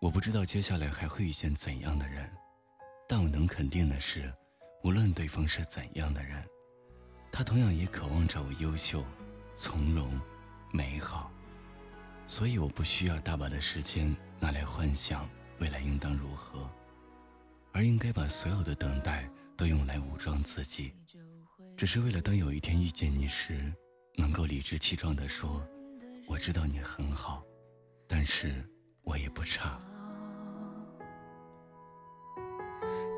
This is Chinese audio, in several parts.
我不知道接下来还会遇见怎样的人，但我能肯定的是，无论对方是怎样的人，他同样也渴望着我优秀、从容、美好。所以我不需要大把的时间拿来幻想未来应当如何，而应该把所有的等待都用来武装自己，只是为了当有一天遇见你时，能够理直气壮地说：“我知道你很好，但是我也不差。”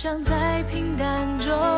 想在平淡中。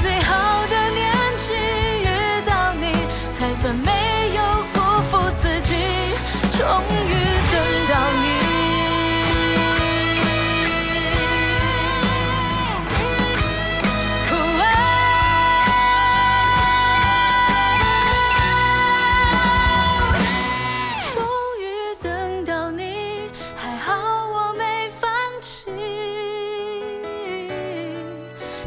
最后。